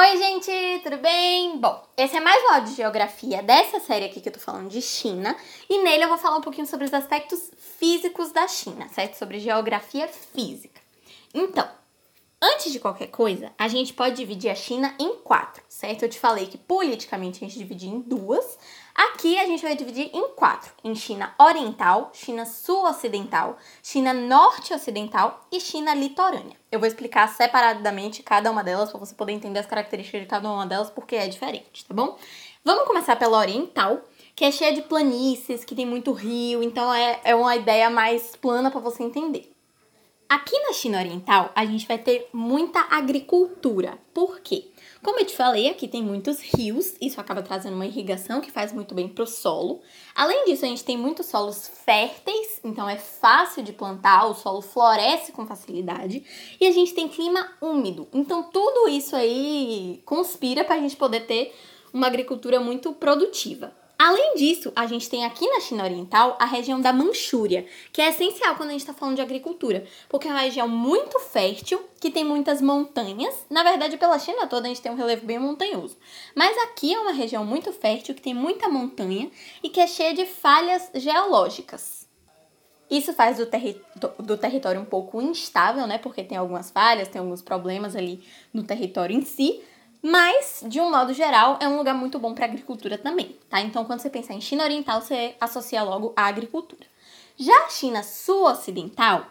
Oi, gente, tudo bem? Bom, esse é mais um áudio de geografia dessa série aqui que eu tô falando de China, e nele eu vou falar um pouquinho sobre os aspectos físicos da China, certo? Sobre geografia física. Então, antes de qualquer coisa, a gente pode dividir a China em quatro, certo? Eu te falei que politicamente a gente divide em duas, Aqui a gente vai dividir em quatro: em China Oriental, China Sul-Ocidental, China Norte-Ocidental e China Litorânea. Eu vou explicar separadamente cada uma delas para você poder entender as características de cada uma delas porque é diferente, tá bom? Vamos começar pela Oriental, que é cheia de planícies, que tem muito rio, então é, é uma ideia mais plana para você entender. Aqui na China Oriental, a gente vai ter muita agricultura. Por quê? Como eu te falei, aqui tem muitos rios, isso acaba trazendo uma irrigação que faz muito bem para o solo. Além disso, a gente tem muitos solos férteis, então é fácil de plantar, o solo floresce com facilidade. E a gente tem clima úmido, então tudo isso aí conspira para a gente poder ter uma agricultura muito produtiva. Além disso, a gente tem aqui na China Oriental a região da Manchúria, que é essencial quando a gente está falando de agricultura, porque é uma região muito fértil, que tem muitas montanhas. Na verdade, pela China toda a gente tem um relevo bem montanhoso. Mas aqui é uma região muito fértil, que tem muita montanha e que é cheia de falhas geológicas. Isso faz do, terri do território um pouco instável, né? Porque tem algumas falhas, tem alguns problemas ali no território em si, mas, de um modo geral, é um lugar muito bom para agricultura também, tá? Então, quando você pensar em China Oriental, você associa logo à agricultura. Já a China Sul-Ocidental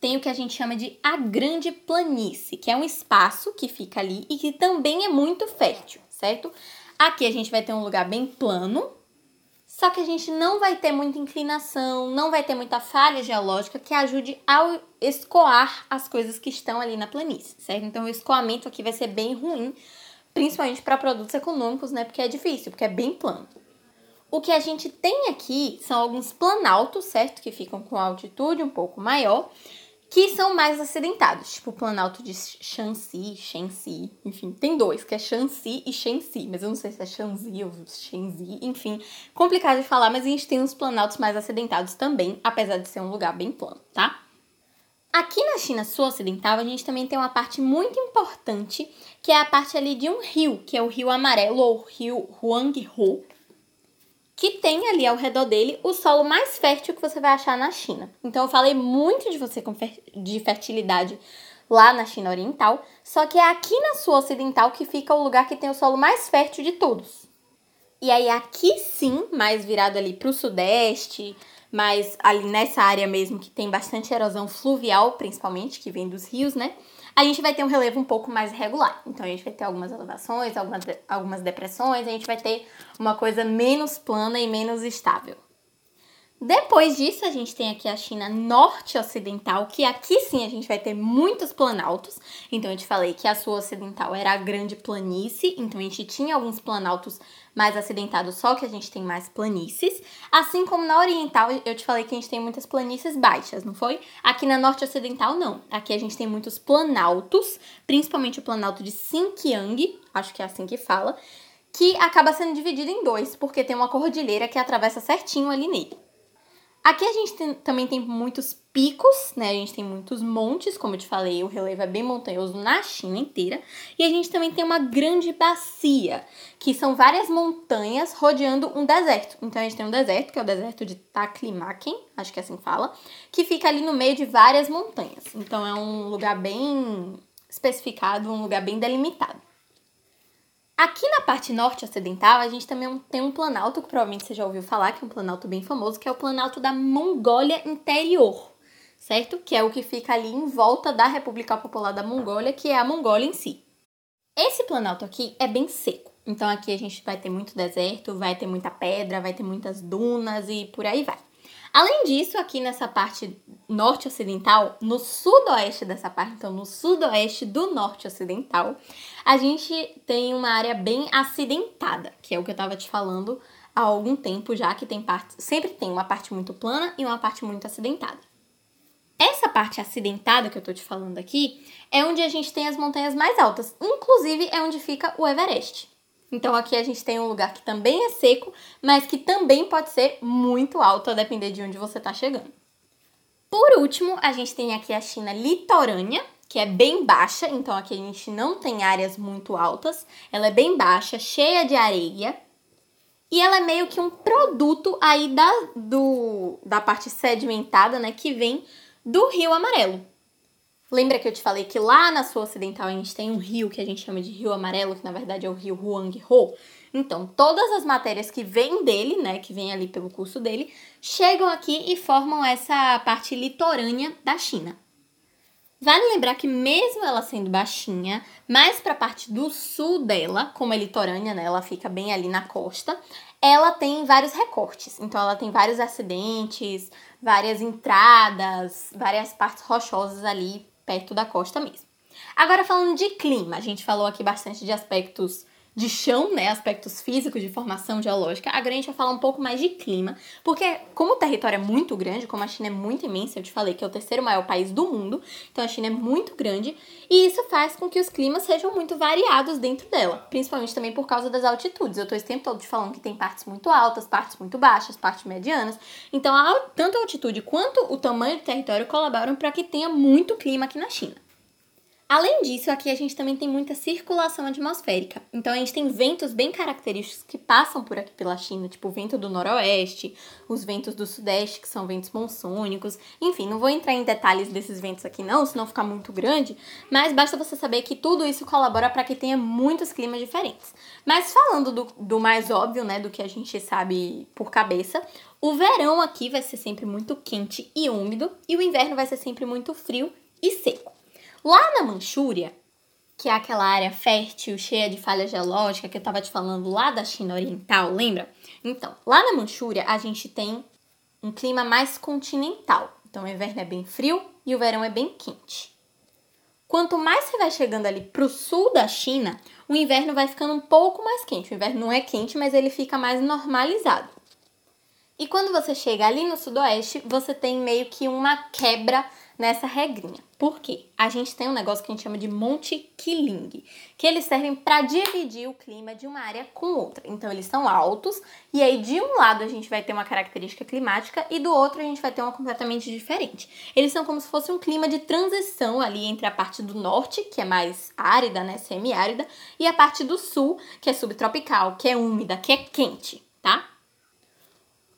tem o que a gente chama de a Grande Planície, que é um espaço que fica ali e que também é muito fértil, certo? Aqui a gente vai ter um lugar bem plano, só que a gente não vai ter muita inclinação, não vai ter muita falha geológica que ajude a escoar as coisas que estão ali na planície, certo? Então o escoamento aqui vai ser bem ruim, principalmente para produtos econômicos, né? Porque é difícil, porque é bem plano. O que a gente tem aqui são alguns planaltos, certo? Que ficam com altitude um pouco maior, que são mais acidentados, tipo o Planalto de Shanxi, Shenxi, enfim, tem dois, que é Shanxi e Shenxi, mas eu não sei se é Shanxi ou Shenxi, enfim, complicado de falar, mas a gente tem uns planaltos mais acidentados também, apesar de ser um lugar bem plano, tá? Aqui na China sul-ocidental, a gente também tem uma parte muito importante, que é a parte ali de um rio, que é o Rio Amarelo ou Rio Huanghe, que tem ali ao redor dele o solo mais fértil que você vai achar na China. Então eu falei muito de você de fertilidade lá na China Oriental, só que é aqui na sua ocidental que fica o lugar que tem o solo mais fértil de todos. E aí aqui sim, mais virado ali para o sudeste, mais ali nessa área mesmo que tem bastante erosão fluvial, principalmente, que vem dos rios, né? A gente vai ter um relevo um pouco mais regular. Então a gente vai ter algumas elevações, algumas, algumas depressões, a gente vai ter uma coisa menos plana e menos estável. Depois disso, a gente tem aqui a China norte-ocidental, que aqui sim a gente vai ter muitos planaltos. Então, eu te falei que a sua ocidental era a grande planície, então a gente tinha alguns planaltos mais acidentados, só que a gente tem mais planícies. Assim como na oriental, eu te falei que a gente tem muitas planícies baixas, não foi? Aqui na norte-ocidental, não. Aqui a gente tem muitos planaltos, principalmente o planalto de Xinjiang, acho que é assim que fala, que acaba sendo dividido em dois, porque tem uma cordilheira que atravessa certinho ali nele. Aqui a gente tem, também tem muitos picos, né? A gente tem muitos montes, como eu te falei, o relevo é bem montanhoso na China inteira. E a gente também tem uma grande bacia, que são várias montanhas rodeando um deserto. Então a gente tem um deserto, que é o deserto de Taklimaken, acho que é assim que fala, que fica ali no meio de várias montanhas. Então é um lugar bem especificado, um lugar bem delimitado. Aqui na parte norte ocidental, a gente também tem um planalto que provavelmente você já ouviu falar, que é um planalto bem famoso, que é o planalto da Mongólia Interior, certo? Que é o que fica ali em volta da República Popular da Mongólia, que é a Mongólia em si. Esse planalto aqui é bem seco. Então aqui a gente vai ter muito deserto, vai ter muita pedra, vai ter muitas dunas e por aí vai. Além disso, aqui nessa parte norte ocidental, no sudoeste dessa parte, então no sudoeste do norte ocidental, a gente tem uma área bem acidentada, que é o que eu estava te falando há algum tempo já, que tem parte, sempre tem uma parte muito plana e uma parte muito acidentada. Essa parte acidentada que eu tô te falando aqui é onde a gente tem as montanhas mais altas, inclusive é onde fica o Everest. Então aqui a gente tem um lugar que também é seco, mas que também pode ser muito alto a depender de onde você está chegando. Por último, a gente tem aqui a China litorânea, que é bem baixa, então aqui a gente não tem áreas muito altas. Ela é bem baixa, cheia de areia. E ela é meio que um produto aí da, do, da parte sedimentada, né, que vem do Rio Amarelo. Lembra que eu te falei que lá na Sul Ocidental a gente tem um rio que a gente chama de Rio Amarelo, que na verdade é o Rio Huanghe-ho? Então, todas as matérias que vêm dele, né, que vêm ali pelo curso dele, chegam aqui e formam essa parte litorânea da China. Vale lembrar que mesmo ela sendo baixinha, mais para a parte do sul dela, como é litorânea, né, ela fica bem ali na costa, ela tem vários recortes. Então ela tem vários acidentes, várias entradas, várias partes rochosas ali perto da costa mesmo. Agora falando de clima, a gente falou aqui bastante de aspectos de chão, né, aspectos físicos de formação geológica, agora a gente vai falar um pouco mais de clima, porque como o território é muito grande, como a China é muito imensa, eu te falei que é o terceiro maior país do mundo, então a China é muito grande, e isso faz com que os climas sejam muito variados dentro dela, principalmente também por causa das altitudes. Eu tô esse tempo todo te falando que tem partes muito altas, partes muito baixas, partes medianas, então a, tanto a altitude quanto o tamanho do território colaboram para que tenha muito clima aqui na China. Além disso, aqui a gente também tem muita circulação atmosférica. Então a gente tem ventos bem característicos que passam por aqui pela China, tipo o vento do noroeste, os ventos do sudeste, que são ventos monsônicos. Enfim, não vou entrar em detalhes desses ventos aqui não, senão ficar muito grande, mas basta você saber que tudo isso colabora para que tenha muitos climas diferentes. Mas falando do, do mais óbvio, né, do que a gente sabe por cabeça, o verão aqui vai ser sempre muito quente e úmido e o inverno vai ser sempre muito frio e seco. Lá na Manchúria, que é aquela área fértil, cheia de falha geológica que eu estava te falando lá da China Oriental, lembra? Então, lá na Manchúria a gente tem um clima mais continental. Então, o inverno é bem frio e o verão é bem quente. Quanto mais você vai chegando ali para o sul da China, o inverno vai ficando um pouco mais quente. O inverno não é quente, mas ele fica mais normalizado. E quando você chega ali no sudoeste, você tem meio que uma quebra nessa regrinha. Por quê? A gente tem um negócio que a gente chama de Monte Quiling, que eles servem para dividir o clima de uma área com outra. Então eles são altos e aí de um lado a gente vai ter uma característica climática e do outro a gente vai ter uma completamente diferente. Eles são como se fosse um clima de transição ali entre a parte do norte, que é mais árida, né, semiárida, e a parte do sul, que é subtropical, que é úmida, que é quente, tá?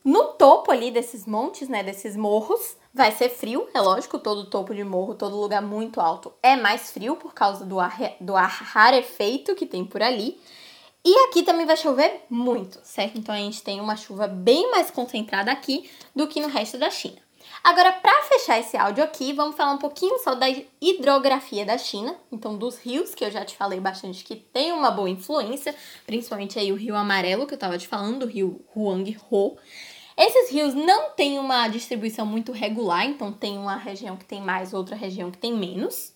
No topo ali desses montes, né, desses morros, vai ser frio, é lógico, todo topo de morro, todo lugar muito alto é mais frio por causa do ar, do ar rarefeito que tem por ali. E aqui também vai chover muito, certo? Então a gente tem uma chuva bem mais concentrada aqui do que no resto da China. Agora, para fechar esse áudio aqui, vamos falar um pouquinho só da hidrografia da China, então dos rios, que eu já te falei bastante que tem uma boa influência, principalmente aí o Rio Amarelo, que eu estava te falando, o Rio Huanghe-ho. Esses rios não têm uma distribuição muito regular, então tem uma região que tem mais, outra região que tem menos.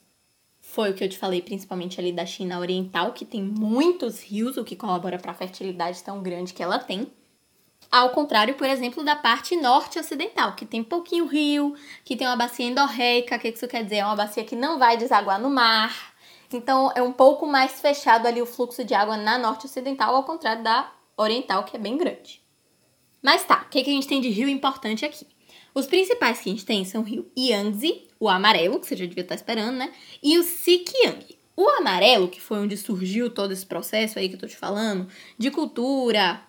Foi o que eu te falei, principalmente ali da China Oriental, que tem muitos rios, o que colabora para a fertilidade tão grande que ela tem. Ao contrário, por exemplo, da parte norte ocidental, que tem pouquinho rio, que tem uma bacia endorreica, o que isso quer dizer? É uma bacia que não vai desaguar no mar. Então é um pouco mais fechado ali o fluxo de água na norte ocidental, ao contrário da oriental, que é bem grande. Mas tá, o que, que a gente tem de rio importante aqui? Os principais que a gente tem são o rio Yangtze, o amarelo, que você já devia estar esperando, né? E o Sikiang. O amarelo, que foi onde surgiu todo esse processo aí que eu tô te falando, de cultura,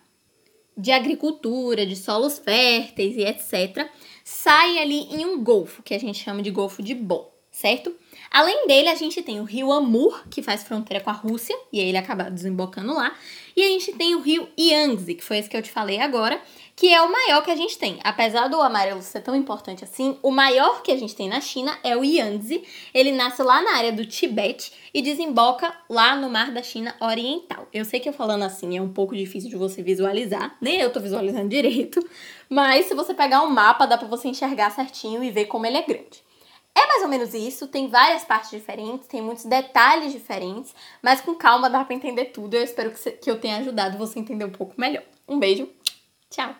de agricultura, de solos férteis e etc., sai ali em um golfo, que a gente chama de Golfo de Bo, certo? Além dele, a gente tem o rio Amur, que faz fronteira com a Rússia, e ele acaba desembocando lá. E a gente tem o rio Yangtze, que foi esse que eu te falei agora, que é o maior que a gente tem. Apesar do amarelo ser tão importante assim, o maior que a gente tem na China é o Yangtze. Ele nasce lá na área do Tibete e desemboca lá no Mar da China Oriental. Eu sei que eu falando assim é um pouco difícil de você visualizar, nem eu tô visualizando direito, mas se você pegar um mapa dá para você enxergar certinho e ver como ele é grande. É mais ou menos isso, tem várias partes diferentes, tem muitos detalhes diferentes, mas com calma dá para entender tudo. Eu espero que, que eu tenha ajudado você a entender um pouco melhor. Um beijo, tchau!